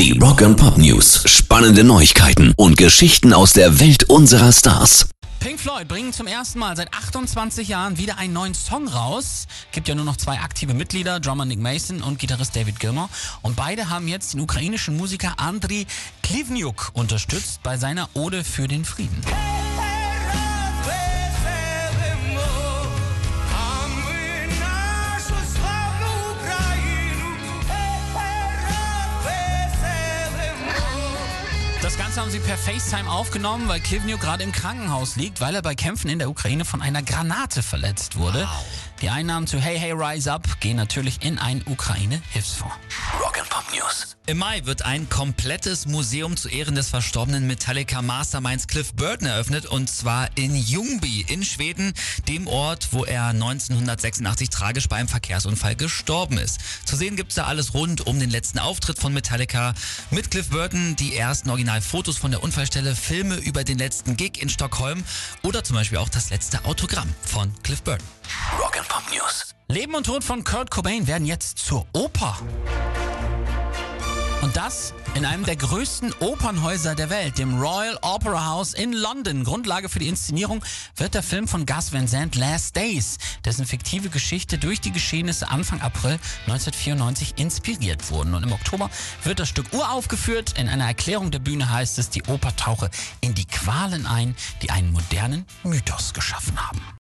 Die Rock and Pop News. Spannende Neuigkeiten und Geschichten aus der Welt unserer Stars. Pink Floyd bringen zum ersten Mal seit 28 Jahren wieder einen neuen Song raus. Gibt ja nur noch zwei aktive Mitglieder, Drummer Nick Mason und Gitarrist David Gilmour. Und beide haben jetzt den ukrainischen Musiker Andriy Klivniuk unterstützt bei seiner Ode für den Frieden. Das Ganze haben sie per FaceTime aufgenommen, weil Klivniuk gerade im Krankenhaus liegt, weil er bei Kämpfen in der Ukraine von einer Granate verletzt wurde. Wow. Die Einnahmen zu Hey Hey Rise Up gehen natürlich in einen Ukraine-Hilfsfonds. Rock'n'Pop News. Im Mai wird ein komplettes Museum zu Ehren des verstorbenen Metallica Masterminds Cliff Burton eröffnet und zwar in Ljungby in Schweden, dem Ort, wo er 1986 tragisch bei einem Verkehrsunfall gestorben ist. Zu sehen gibt's da alles rund um den letzten Auftritt von Metallica mit Cliff Burton, die ersten Originalfotos von der Unfallstelle, Filme über den letzten Gig in Stockholm oder zum Beispiel auch das letzte Autogramm von Cliff Burton. Rock'n'Pop News. Leben und Tod von Kurt Cobain werden jetzt zur Oper. Und das in einem der größten Opernhäuser der Welt, dem Royal Opera House in London. Grundlage für die Inszenierung wird der Film von Gus Van Sant Last Days, dessen fiktive Geschichte durch die Geschehnisse Anfang April 1994 inspiriert wurden. Und im Oktober wird das Stück uraufgeführt. In einer Erklärung der Bühne heißt es, die Oper tauche in die Qualen ein, die einen modernen Mythos geschaffen haben.